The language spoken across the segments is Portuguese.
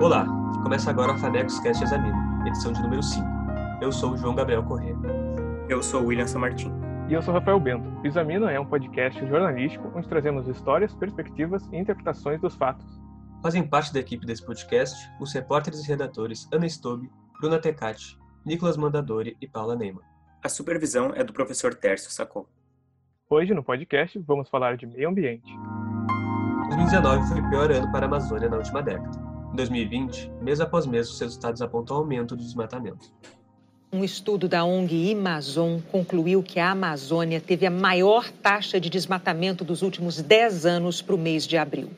Olá, começa agora a Fanecos Cast Examina, edição de número 5. Eu sou o João Gabriel Corrêa. Eu sou o William Samartim. E eu sou Rafael Bento. O Examina é um podcast jornalístico onde trazemos histórias, perspectivas e interpretações dos fatos. Fazem parte da equipe desse podcast os repórteres e redatores Ana Stobe, Bruna Tecati, Nicolas Mandadori e Paula Neyman. A supervisão é do professor Tércio Sacol. Hoje, no podcast, vamos falar de meio ambiente. 2019 foi o pior ano para a Amazônia na última década. Em 2020, mês após mês, os resultados apontam aumento do desmatamento. Um estudo da ONG Amazon concluiu que a Amazônia teve a maior taxa de desmatamento dos últimos 10 anos para o mês de abril.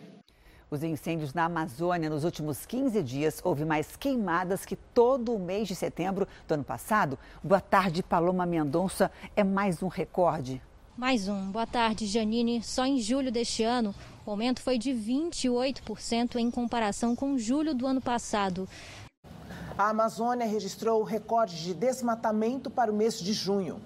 Os incêndios na Amazônia nos últimos 15 dias houve mais queimadas que todo o mês de setembro do ano passado. Boa tarde, Paloma Mendonça. É mais um recorde. Mais um. Boa tarde, Janine. Só em julho deste ano, o aumento foi de 28% em comparação com julho do ano passado. A Amazônia registrou o recorde de desmatamento para o mês de junho.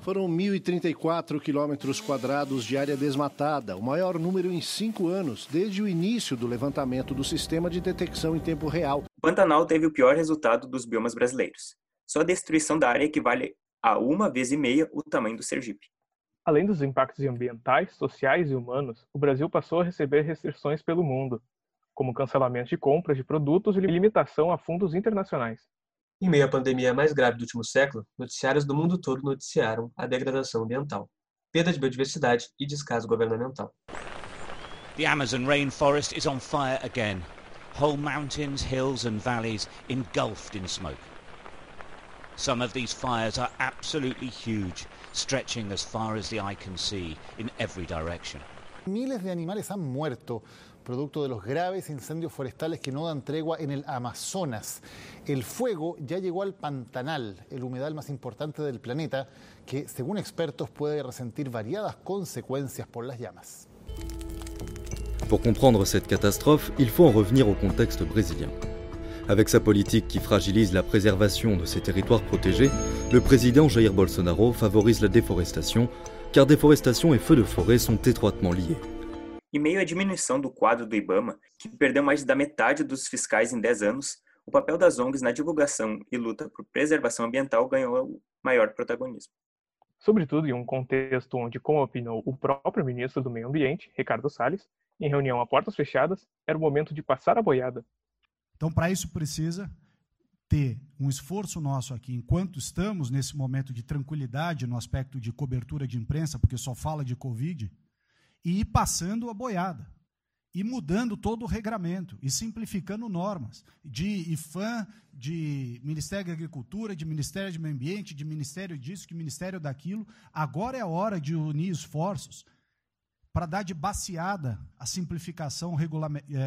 Foram 1.034 quilômetros quadrados de área desmatada, o maior número em cinco anos, desde o início do levantamento do sistema de detecção em tempo real. O Pantanal teve o pior resultado dos biomas brasileiros. Só a destruição da área equivale a uma vez e meia o tamanho do Sergipe. Além dos impactos ambientais, sociais e humanos, o Brasil passou a receber restrições pelo mundo, como cancelamento de compras de produtos e limitação a fundos internacionais. Em meio à pandemia mais grave do último século, noticiários do mundo todo noticiaram a degradação ambiental, perda de biodiversidade e descaso governamental. The Amazon rainforest is on fire again. Whole mountains, hills and valleys engulfed in smoke. Some of these fires are absolutely huge, stretching as far as the eye can see in every direction. Miles de animales han muerto producto de los graves incendios forestales que no dan tregua en el Amazonas. El fuego ya llegó al Pantanal, el humedal más importante del planeta, que según expertos puede resentir variadas consecuencias por las llamas. Pour comprendre cette catastrophe, il faut en revenir au contexte brésilien. Avec sa politique qui fragilise la préservation de ces territoires protégés, le président Jair Bolsonaro favorise la déforestation, car déforestation et feux de forêt sont étroitement liés. Em meio à diminuição do quadro do IBAMA, que perdeu mais da metade dos fiscais em 10 anos, o papel das ONGs na divulgação e luta por preservação ambiental ganhou maior protagonismo. Sobretudo em um contexto onde, como opinou o próprio ministro do Meio Ambiente, Ricardo Salles, em reunião a portas fechadas, era o momento de passar a boiada. Então, para isso precisa ter um esforço nosso aqui, enquanto estamos nesse momento de tranquilidade no aspecto de cobertura de imprensa, porque só fala de Covid, e ir passando a boiada, e mudando todo o regramento, e simplificando normas, de IFAM, de Ministério da Agricultura, de Ministério do Meio Ambiente, de Ministério disso, de Ministério daquilo. Agora é a hora de unir esforços para dar de baseada a simplificação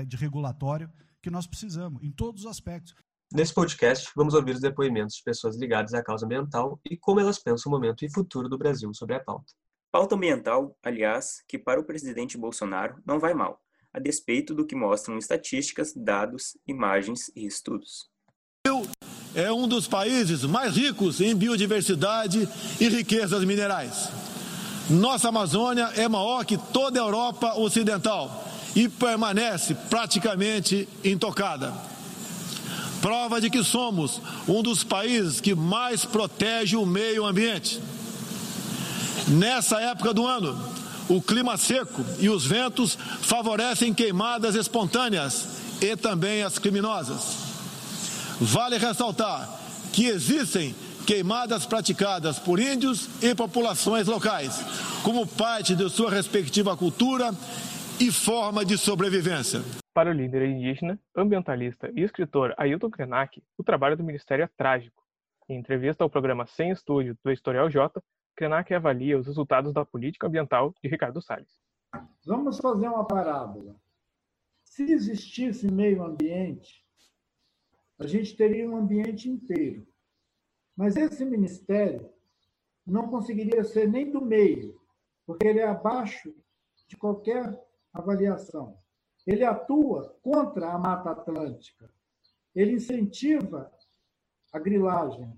de regulatório que nós precisamos, em todos os aspectos. Nesse podcast, vamos ouvir os depoimentos de pessoas ligadas à causa ambiental e como elas pensam o momento e futuro do Brasil sobre a pauta. Pauta ambiental, aliás, que para o presidente Bolsonaro não vai mal, a despeito do que mostram estatísticas, dados, imagens e estudos. É um dos países mais ricos em biodiversidade e riquezas minerais. Nossa Amazônia é maior que toda a Europa Ocidental e permanece praticamente intocada. Prova de que somos um dos países que mais protege o meio ambiente. Nessa época do ano, o clima seco e os ventos favorecem queimadas espontâneas e também as criminosas. Vale ressaltar que existem queimadas praticadas por índios e populações locais, como parte de sua respectiva cultura e forma de sobrevivência. Para o líder indígena, ambientalista e escritor Ailton Krenak, o trabalho do Ministério é trágico. Em entrevista ao programa Sem Estúdio do Historial J, Krenak avalia os resultados da política ambiental de Ricardo Salles. Vamos fazer uma parábola. Se existisse meio ambiente, a gente teria um ambiente inteiro. Mas esse ministério não conseguiria ser nem do meio, porque ele é abaixo de qualquer avaliação. Ele atua contra a Mata Atlântica. Ele incentiva a grilagem.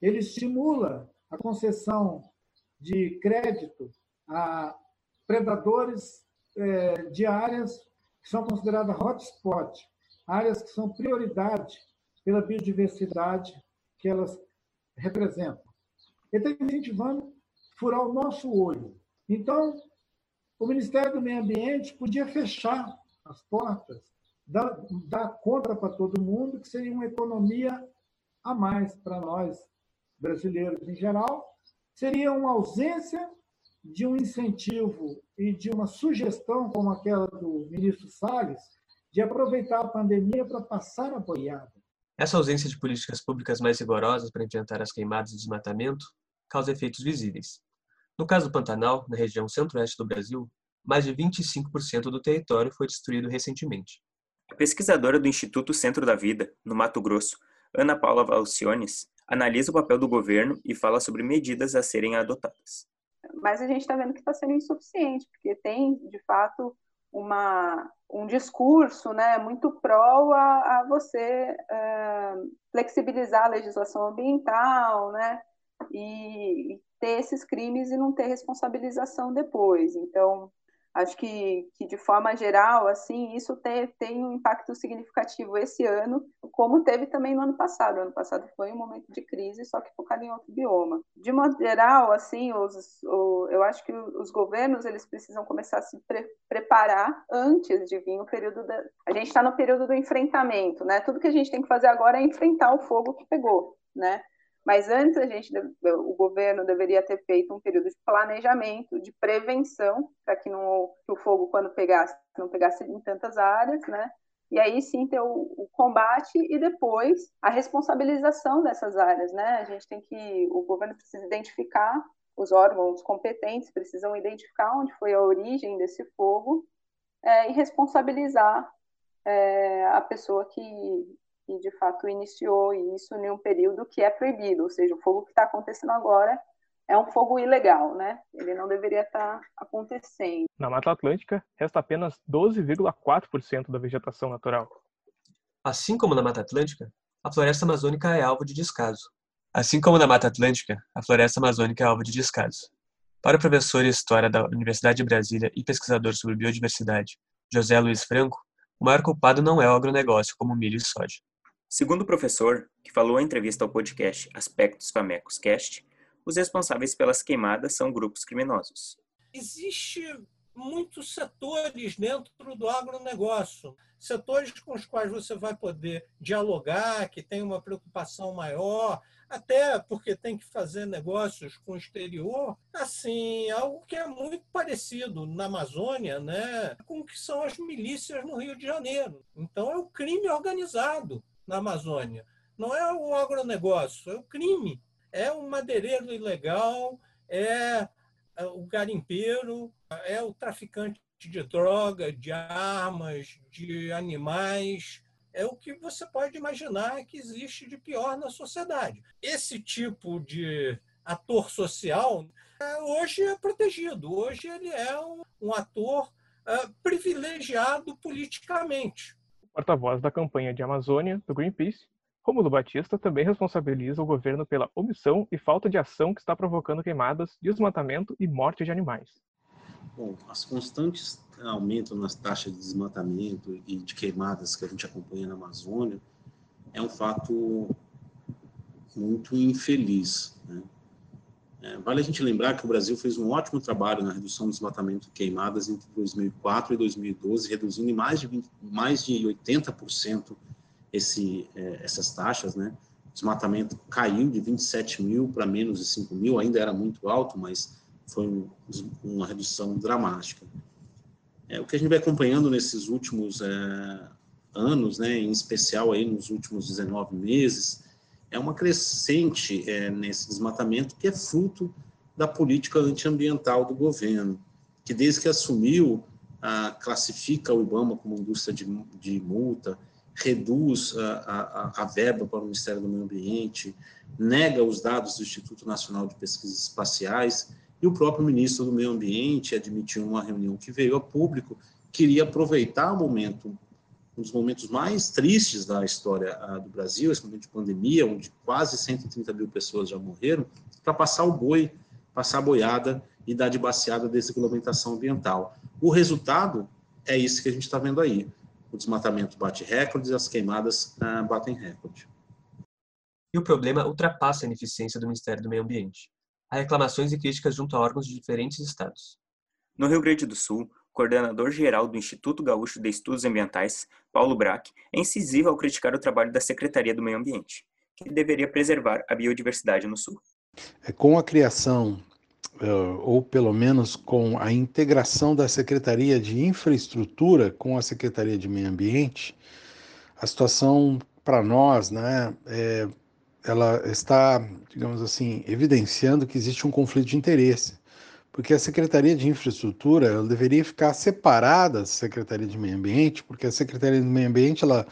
Ele estimula a concessão de crédito a predadores é, de áreas que são consideradas hotspot, áreas que são prioridade pela biodiversidade que elas representam. Ele está incentivando furar o nosso olho. Então, o Ministério do Meio Ambiente podia fechar as portas, dar, dar conta para todo mundo, que seria uma economia a mais para nós, brasileiros em geral, seria uma ausência de um incentivo e de uma sugestão, como aquela do ministro Salles, de aproveitar a pandemia para passar a boiada. Essa ausência de políticas públicas mais rigorosas para enfrentar as queimadas e desmatamento causa efeitos visíveis. No caso do Pantanal, na região centro-oeste do Brasil, mais de 25% do território foi destruído recentemente. A pesquisadora do Instituto Centro da Vida, no Mato Grosso, Ana Paula Valciones, analisa o papel do governo e fala sobre medidas a serem adotadas. Mas a gente está vendo que está sendo insuficiente, porque tem, de fato, uma, um discurso né, muito pró a, a você uh, flexibilizar a legislação ambiental, né, e, e ter esses crimes e não ter responsabilização depois. Então, Acho que, que de forma geral, assim, isso tem, tem um impacto significativo esse ano, como teve também no ano passado. O ano passado foi um momento de crise, só que focado em outro bioma. De modo geral, assim, os, o, eu acho que os governos eles precisam começar a se pre preparar antes de vir o período da. A gente está no período do enfrentamento, né? Tudo que a gente tem que fazer agora é enfrentar o fogo que pegou, né? Mas antes a gente, o governo deveria ter feito um período de planejamento, de prevenção, para que, não, que o fogo, quando pegasse, não pegasse em tantas áreas, né? E aí sim ter o, o, combate e depois a responsabilização dessas áreas, né? A gente tem que, o governo precisa identificar, os órgãos competentes precisam identificar onde foi a origem desse fogo é, e responsabilizar é, a pessoa que, que de fato iniciou isso em um período que é proibido, ou seja, o fogo que está acontecendo agora é um fogo ilegal, né? Ele não deveria estar tá acontecendo. Na Mata Atlântica, resta apenas 12,4% da vegetação natural. Assim como na Mata Atlântica, a floresta amazônica é alvo de descaso. Assim como na Mata Atlântica, a floresta amazônica é alvo de descaso. Para o professor de História da Universidade de Brasília e pesquisador sobre biodiversidade, José Luiz Franco, o maior culpado não é o agronegócio como milho e soja. Segundo o professor, que falou em entrevista ao podcast Aspectos Famecos Cast, os responsáveis pelas queimadas são grupos criminosos. Existe muitos setores dentro do agronegócio, setores com os quais você vai poder dialogar, que tem uma preocupação maior, até porque tem que fazer negócios com o exterior, assim, algo que é muito parecido na Amazônia, né, com o que são as milícias no Rio de Janeiro. Então é o crime organizado na Amazônia. Não é o agronegócio, é o crime. É o madeireiro ilegal, é, é o garimpeiro, é o traficante de droga, de armas, de animais. É o que você pode imaginar que existe de pior na sociedade. Esse tipo de ator social é, hoje é protegido. Hoje ele é um, ator é, privilegiado politicamente porta-voz da campanha de Amazônia do Greenpeace, Romulo Batista também responsabiliza o governo pela omissão e falta de ação que está provocando queimadas, desmatamento e morte de animais. Bom, as constantes aumentos nas taxas de desmatamento e de queimadas que a gente acompanha na Amazônia é um fato muito infeliz. É, vale a gente lembrar que o Brasil fez um ótimo trabalho na redução do desmatamento de queimadas entre 2004 e 2012, reduzindo em mais de, 20, mais de 80% esse, é, essas taxas. Né? O desmatamento caiu de 27 mil para menos de 5 mil, ainda era muito alto, mas foi um, uma redução dramática. É, o que a gente vai acompanhando nesses últimos é, anos, né, em especial aí nos últimos 19 meses, é uma crescente é, nesse desmatamento que é fruto da política antiambiental do governo, que desde que assumiu, classifica o IBAMA como indústria de, de multa, reduz a, a, a, verba para o Ministério do Meio Ambiente, nega os dados do Instituto Nacional de Pesquisas Espaciais, e o próprio ministro do Meio Ambiente admitiu uma reunião que veio a público, queria aproveitar o momento um dos momentos mais tristes da história uh, do Brasil, esse momento de pandemia, onde quase 130 mil pessoas já morreram, para passar o boi, passar a boiada e dar de baseada desregulamentação ambiental. O resultado é isso que a gente está vendo aí. o desmatamento bate recordes e as queimadas uh, batem recorde. E o problema ultrapassa a ineficiência do Ministério do Meio Ambiente. Há reclamações e críticas junto a órgãos de diferentes estados. No Rio Grande do Sul, o coordenador-geral do Instituto Gaúcho de Estudos Ambientais, Paulo Brack, é incisivo ao criticar o trabalho da Secretaria do Meio Ambiente, que deveria preservar a biodiversidade no Sul. É, com a criação, eh, ou pelo menos com a integração da Secretaria de Infraestrutura com a Secretaria de Meio Ambiente, a situação para nós né, é, ela está, digamos assim, evidenciando que existe um conflito de interesse, porque a Secretaria de Infraestrutura deveria ficar separada da Secretaria de Meio Ambiente, porque a Secretaria de Meio Ambiente ela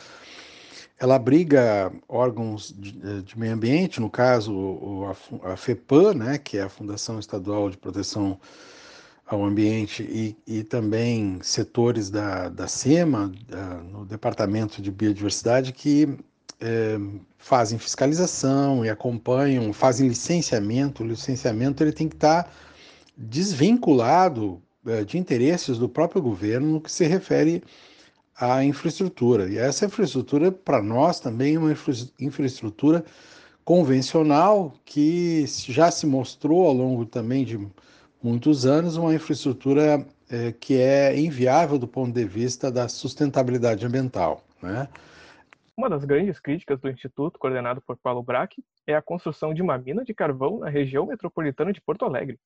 ela abriga órgãos de, eh, de meio ambiente, no caso a, a FEPAM, né, que é a Fundação Estadual de Proteção ao Ambiente, e, e também setores da, da SEMA, da, no Departamento de Biodiversidade, que é, fazem fiscalização e acompanham, fazem licenciamento. O licenciamento ele tem que estar desvinculado é, de interesses do próprio governo no que se refere à infraestrutura. E essa infraestrutura, para nós, também é uma infra infraestrutura convencional que já se mostrou ao longo também de muitos anos uma infraestrutura é, que é inviável do ponto de vista da sustentabilidade ambiental. Né? Uma das grandes críticas do Instituto, coordenado por Paulo Braque, é a construção de uma mina de carvão na região metropolitana de Porto Alegre.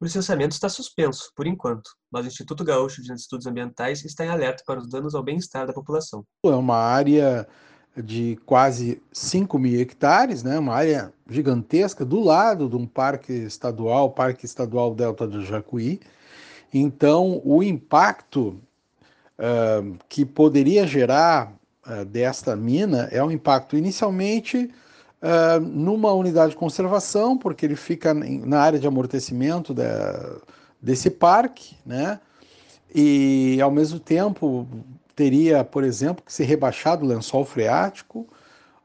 O licenciamento está suspenso, por enquanto, mas o Instituto Gaúcho de Estudos Ambientais está em alerta para os danos ao bem-estar da população. É uma área de quase 5 mil hectares, né? uma área gigantesca, do lado de um parque estadual, Parque Estadual Delta do Jacuí. Então, o impacto uh, que poderia gerar uh, desta mina é um impacto inicialmente uh, numa unidade de conservação, porque ele fica na área de amortecimento da, desse parque, né? E ao mesmo tempo teria, por exemplo, que ser rebaixado o lençol freático,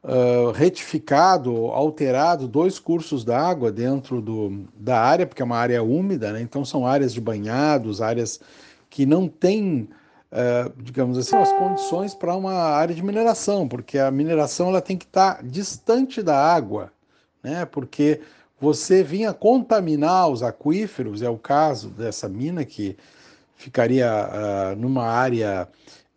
uh, retificado, alterado dois cursos d'água dentro do, da área, porque é uma área úmida, né? então são áreas de banhados, áreas que não têm uh, digamos assim, as condições para uma área de mineração, porque a mineração ela tem que estar tá distante da água, né? Porque você vinha contaminar os aquíferos, é o caso dessa mina que ficaria uh, numa área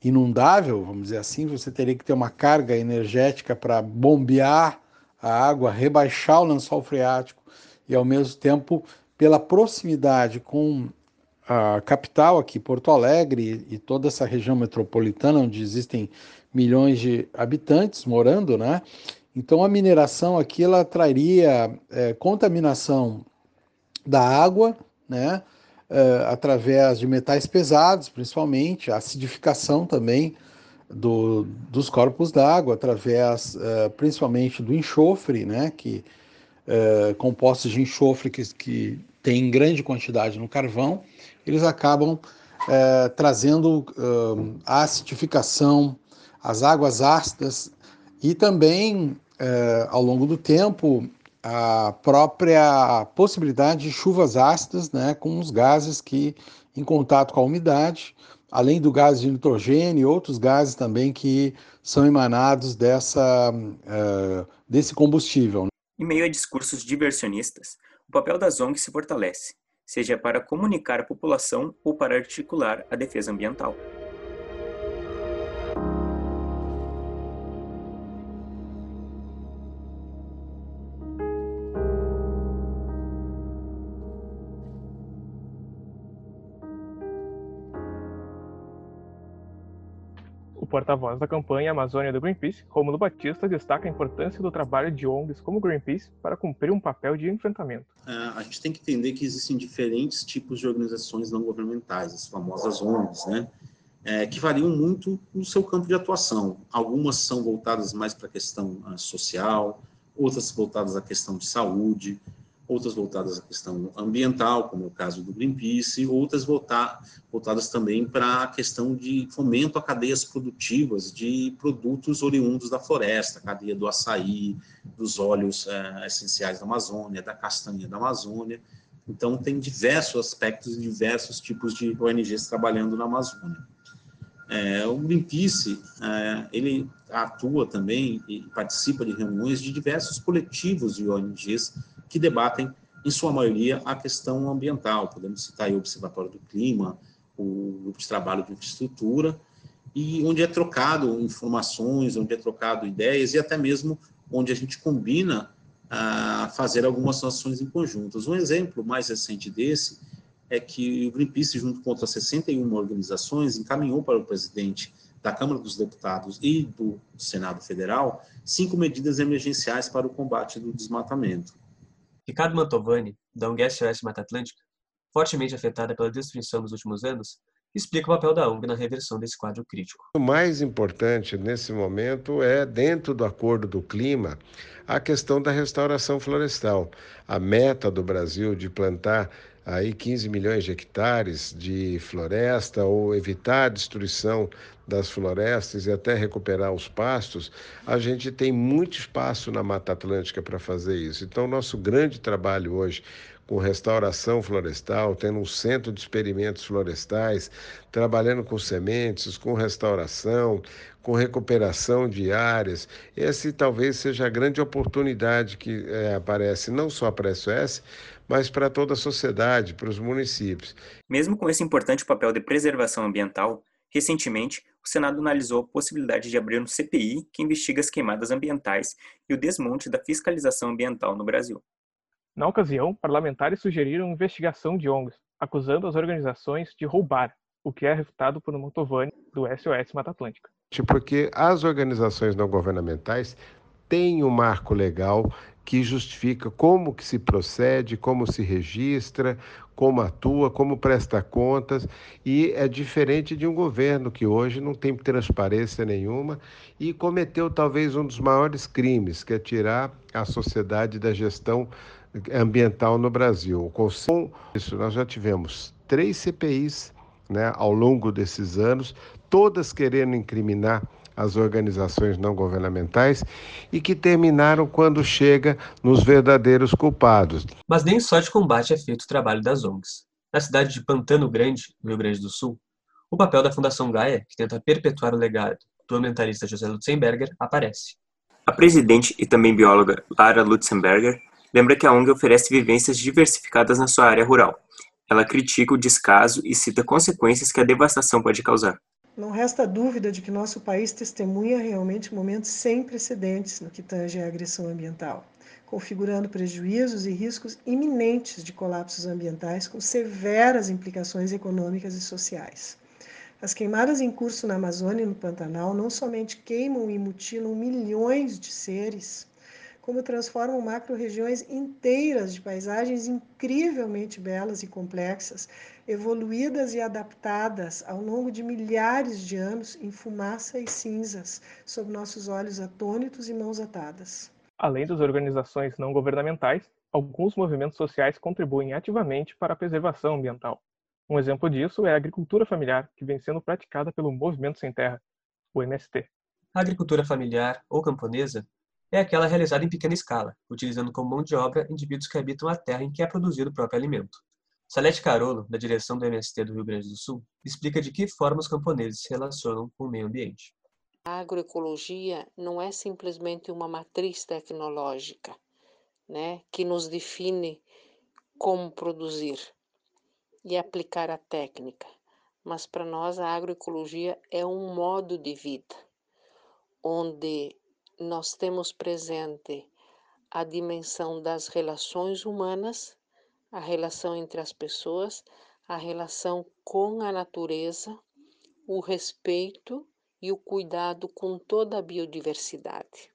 inundável, vamos dizer assim, você teria que ter uma carga energética para bombear a água, rebaixar o lençol freático e ao mesmo tempo pela proximidade com a capital aqui, Porto Alegre, e toda essa região metropolitana, onde existem milhões de habitantes morando, né? Então a mineração aqui ela traria é, contaminação da água, né? É, através de metais pesados, principalmente, acidificação também do, dos corpos d'água, através é, principalmente do enxofre, né? Que é, compostos de enxofre que, que tem grande quantidade no carvão eles acabam é, trazendo uh, acidificação, as águas ácidas e também, é, ao longo do tempo, a própria possibilidade de chuvas ácidas, né, com os gases que, em contato com a umidade, além do gás de nitrogênio e outros gases também que são emanados dessa, uh, desse combustível. Em meio a discursos diversionistas, o papel das ONGs se fortalece seja para comunicar à população ou para articular a defesa ambiental. Porta-voz da campanha Amazônia do Greenpeace, Romulo Batista, destaca a importância do trabalho de ONGs como Greenpeace para cumprir um papel de enfrentamento. É, a gente tem que entender que existem diferentes tipos de organizações não governamentais, as famosas ONGs, né? É, que variam muito no seu campo de atuação. Algumas são voltadas mais para a questão uh, social, outras voltadas à questão de saúde, outras voltadas à questão ambiental, como é o caso do Greenpeace, outras voltadas também para a questão de fomento a cadeias produtivas de produtos oriundos da floresta, cadeia do açaí, dos óleos é, essenciais da Amazônia, da castanha da Amazônia. Então, tem diversos aspectos e diversos tipos de ONGs trabalhando na Amazônia. É, o Greenpeace, é, ele atua também e participa de reuniões de diversos coletivos de ONGs que debatem, em sua maioria, a questão ambiental. Podemos citar o Observatório do Clima, o Grupo de Trabalho de Infraestrutura, e onde é trocado informações, onde é trocado ideias e até mesmo onde a gente combina a fazer algumas ações em conjuntos. Um exemplo mais recente desse é que o Greenpeace, junto com outras 61 organizações, encaminhou para o presidente da Câmara dos Deputados e do Senado Federal cinco medidas emergenciais para o combate do desmatamento. Ricardo Mantovani, da UNG SOS Mata Atlântica, fortemente afetada pela destruição nos últimos anos, explica o papel da ONG na reversão desse quadro crítico. O mais importante nesse momento é, dentro do Acordo do Clima, a questão da restauração florestal. A meta do Brasil de plantar aí 15 milhões de hectares de floresta ou evitar a destruição das florestas e até recuperar os pastos, a gente tem muito espaço na Mata Atlântica para fazer isso. Então, nosso grande trabalho hoje com restauração florestal, tendo um centro de experimentos florestais, trabalhando com sementes, com restauração, com recuperação de áreas. Essa talvez seja a grande oportunidade que é, aparece não só para a SOS, mas para toda a sociedade, para os municípios. Mesmo com esse importante papel de preservação ambiental, recentemente o Senado analisou a possibilidade de abrir um CPI que investiga as queimadas ambientais e o desmonte da fiscalização ambiental no Brasil. Na ocasião, parlamentares sugeriram investigação de ONGs, acusando as organizações de roubar, o que é refutado por um Motovani do SOS Mata Atlântica. Porque as organizações não governamentais têm um marco legal que justifica como que se procede, como se registra, como atua, como presta contas, e é diferente de um governo que hoje não tem transparência nenhuma e cometeu talvez um dos maiores crimes, que é tirar a sociedade da gestão ambiental no Brasil. Com isso, nós já tivemos três CPIs né, ao longo desses anos, todas querendo incriminar as organizações não governamentais e que terminaram quando chega nos verdadeiros culpados. Mas nem só de combate é feito o trabalho das ONGs. Na cidade de Pantano Grande, no Rio Grande do Sul, o papel da Fundação Gaia, que tenta perpetuar o legado do ambientalista José Lutzenberger, aparece. A presidente e também bióloga Lara Lutzenberger lembra que a ONG oferece vivências diversificadas na sua área rural. Ela critica o descaso e cita consequências que a devastação pode causar. Não resta dúvida de que nosso país testemunha realmente momentos sem precedentes no que tange à agressão ambiental, configurando prejuízos e riscos iminentes de colapsos ambientais com severas implicações econômicas e sociais. As queimadas em curso na Amazônia e no Pantanal não somente queimam e mutilam milhões de seres, como transformam macro-regiões inteiras de paisagens incrivelmente belas e complexas, evoluídas e adaptadas ao longo de milhares de anos em fumaça e cinzas, sob nossos olhos atônitos e mãos atadas. Além das organizações não governamentais, alguns movimentos sociais contribuem ativamente para a preservação ambiental. Um exemplo disso é a agricultura familiar, que vem sendo praticada pelo Movimento Sem Terra, o MST. A agricultura familiar ou camponesa é aquela realizada em pequena escala, utilizando como mão de obra indivíduos que habitam a terra em que é produzido o próprio alimento. Salete Carolo, da direção do MST do Rio Grande do Sul, explica de que forma os camponeses se relacionam com o meio ambiente. A agroecologia não é simplesmente uma matriz tecnológica, né, que nos define como produzir e aplicar a técnica, mas para nós a agroecologia é um modo de vida, onde nós temos presente a dimensão das relações humanas, a relação entre as pessoas, a relação com a natureza, o respeito e o cuidado com toda a biodiversidade.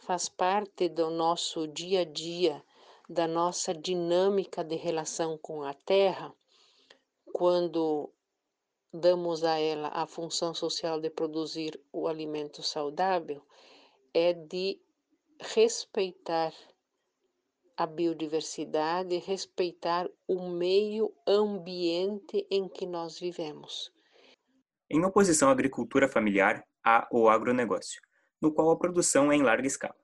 Faz parte do nosso dia a dia, da nossa dinâmica de relação com a terra, quando damos a ela a função social de produzir o alimento saudável, é de respeitar a biodiversidade, respeitar o meio ambiente em que nós vivemos. Em oposição à agricultura familiar, há o agronegócio, no qual a produção é em larga escala.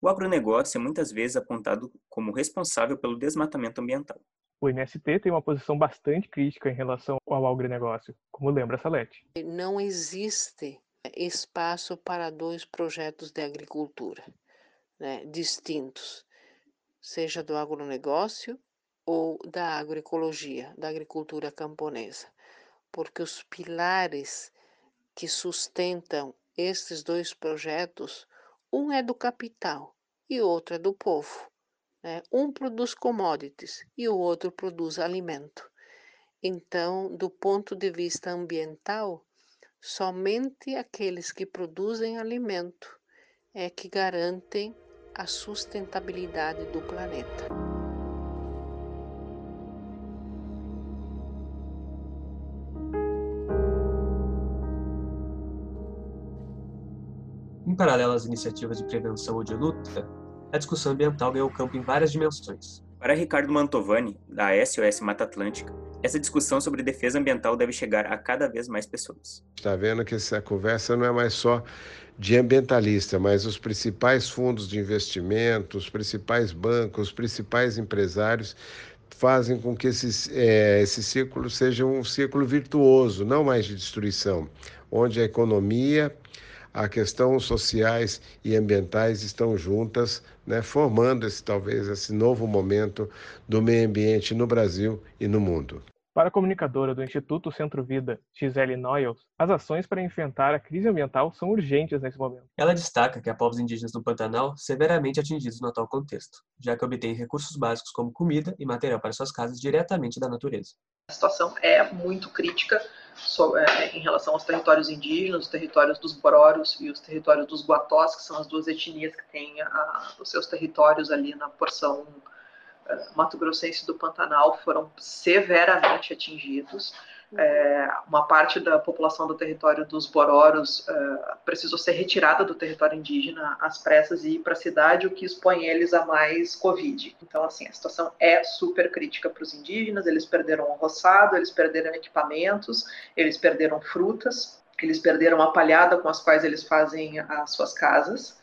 O agronegócio é muitas vezes apontado como responsável pelo desmatamento ambiental. O MST tem uma posição bastante crítica em relação ao agronegócio, como lembra Salete. Não existe espaço para dois projetos de agricultura né, distintos, seja do agronegócio ou da agroecologia, da agricultura camponesa, porque os pilares que sustentam estes dois projetos, um é do capital e outro é do povo. Né? Um produz commodities e o outro produz alimento. Então, do ponto de vista ambiental, somente aqueles que produzem alimento é que garantem a sustentabilidade do planeta. Em paralelo às iniciativas de prevenção ou de luta, a discussão ambiental ganhou campo em várias dimensões. Para Ricardo Mantovani, da SOS Mata Atlântica, essa discussão sobre defesa ambiental deve chegar a cada vez mais pessoas. Está vendo que essa conversa não é mais só de ambientalista, mas os principais fundos de investimento, os principais bancos, os principais empresários fazem com que esse, é, esse ciclo seja um ciclo virtuoso, não mais de destruição, onde a economia, a questão sociais e ambientais estão juntas, né, formando esse talvez esse novo momento do meio ambiente no Brasil e no mundo. Para a comunicadora do Instituto Centro Vida, Gisele Noyles, as ações para enfrentar a crise ambiental são urgentes nesse momento. Ela destaca que há povos indígenas do Pantanal severamente atingidos no atual contexto, já que obtêm recursos básicos como comida e material para suas casas diretamente da natureza. A situação é muito crítica é, em relação aos territórios indígenas, os territórios dos Bororos e os territórios dos Guatós, que são as duas etnias que têm os seus territórios ali na porção eh, Mato Grossense do Pantanal foram severamente atingidos. É, uma parte da população do território dos Bororos é, precisou ser retirada do território indígena às pressas e ir para a cidade, o que expõe eles a mais Covid. Então, assim, a situação é super crítica para os indígenas. Eles perderam o roçado, eles perderam equipamentos, eles perderam frutas, eles perderam a palhada com as quais eles fazem as suas casas.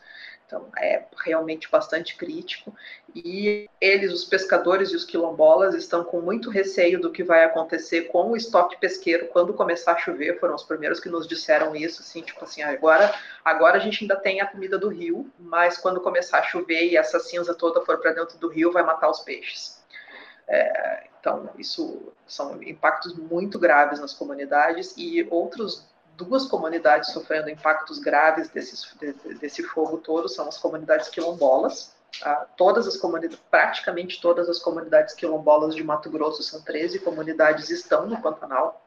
Então, é realmente bastante crítico. E eles, os pescadores e os quilombolas, estão com muito receio do que vai acontecer com o estoque pesqueiro quando começar a chover. Foram os primeiros que nos disseram isso, assim, tipo assim, agora, agora a gente ainda tem a comida do rio, mas quando começar a chover e essa cinza toda for para dentro do rio, vai matar os peixes. É, então, isso são impactos muito graves nas comunidades e outros duas comunidades sofrendo impactos graves desse, desse fogo todo são as comunidades quilombolas. Tá? Todas as comunidades, praticamente todas as comunidades quilombolas de Mato Grosso, são 13 comunidades, estão no Pantanal.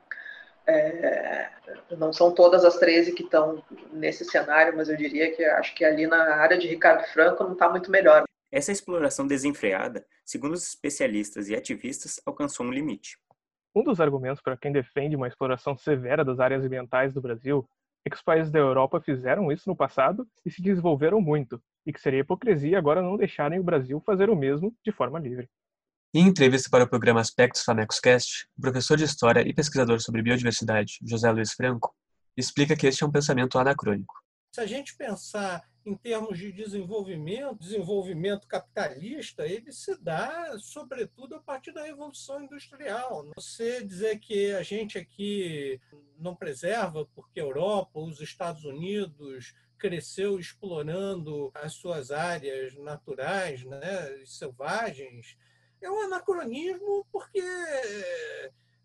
É, não são todas as 13 que estão nesse cenário, mas eu diria que acho que ali na área de Ricardo Franco não está muito melhor. Essa exploração desenfreada, segundo os especialistas e ativistas, alcançou um limite. Um dos argumentos para quem defende uma exploração severa das áreas ambientais do Brasil é que os países da Europa fizeram isso no passado e se desenvolveram muito, e que seria hipocrisia agora não deixarem o Brasil fazer o mesmo de forma livre. Em entrevista para o programa Aspectos Cast, o professor de História e pesquisador sobre biodiversidade, José Luiz Franco, explica que este é um pensamento anacrônico. Se a gente pensar em termos de desenvolvimento, desenvolvimento capitalista, ele se dá, sobretudo, a partir da Revolução Industrial. Você dizer que a gente aqui não preserva porque a Europa, os Estados Unidos cresceu explorando as suas áreas naturais, né, selvagens, é um anacronismo porque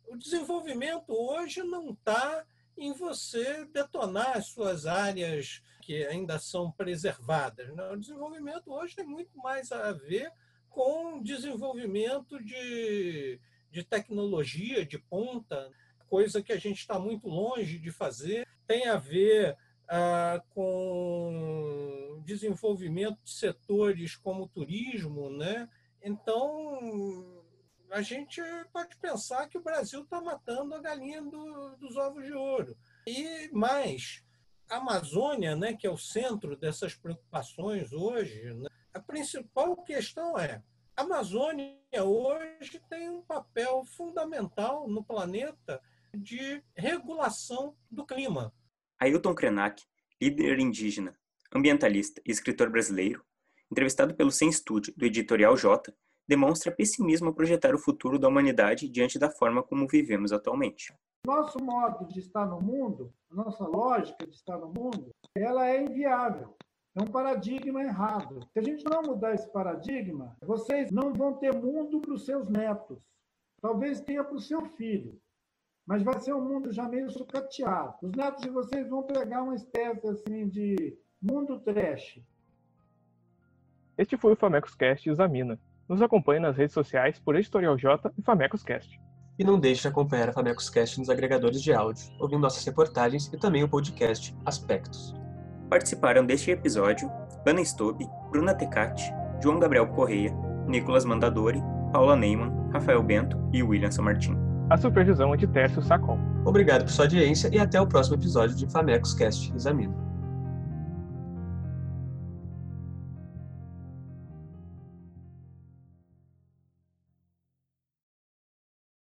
o desenvolvimento hoje não está em você detonar as suas áreas que ainda são preservadas. Né? O desenvolvimento hoje tem muito mais a ver com desenvolvimento de, de tecnologia de ponta, coisa que a gente está muito longe de fazer, tem a ver ah, com desenvolvimento de setores como o turismo, né? Então, a gente pode pensar que o Brasil está matando a galinha do, dos ovos de ouro. E mais, a Amazônia, né, que é o centro dessas preocupações hoje, né, a principal questão é a Amazônia hoje tem um papel fundamental no planeta de regulação do clima. Ailton Krenak, líder indígena, ambientalista e escritor brasileiro, entrevistado pelo Sem Estúdio do Editorial J, demonstra pessimismo a projetar o futuro da humanidade diante da forma como vivemos atualmente. Nosso modo de estar no mundo, nossa lógica de estar no mundo, ela é inviável. É um paradigma errado. Se a gente não mudar esse paradigma, vocês não vão ter mundo para os seus netos. Talvez tenha para o seu filho. Mas vai ser um mundo já meio sucateado. Os netos de vocês vão pegar uma espécie assim de mundo trash. Este foi o Famecos Cast Examina. Nos acompanhe nas redes sociais por Editorial J e Famecos Cast. E não deixe de acompanhar a Famecos Cast nos agregadores de áudio, ouvindo nossas reportagens e também o podcast Aspectos. Participaram deste episódio Ana Stobe, Bruna Tecati, João Gabriel Correia, Nicolas Mandadori, Paula Neyman, Rafael Bento e William São Martin. A supervisão é de Tércio Sacol. Obrigado por sua audiência e até o próximo episódio de Famecos Cast Examina.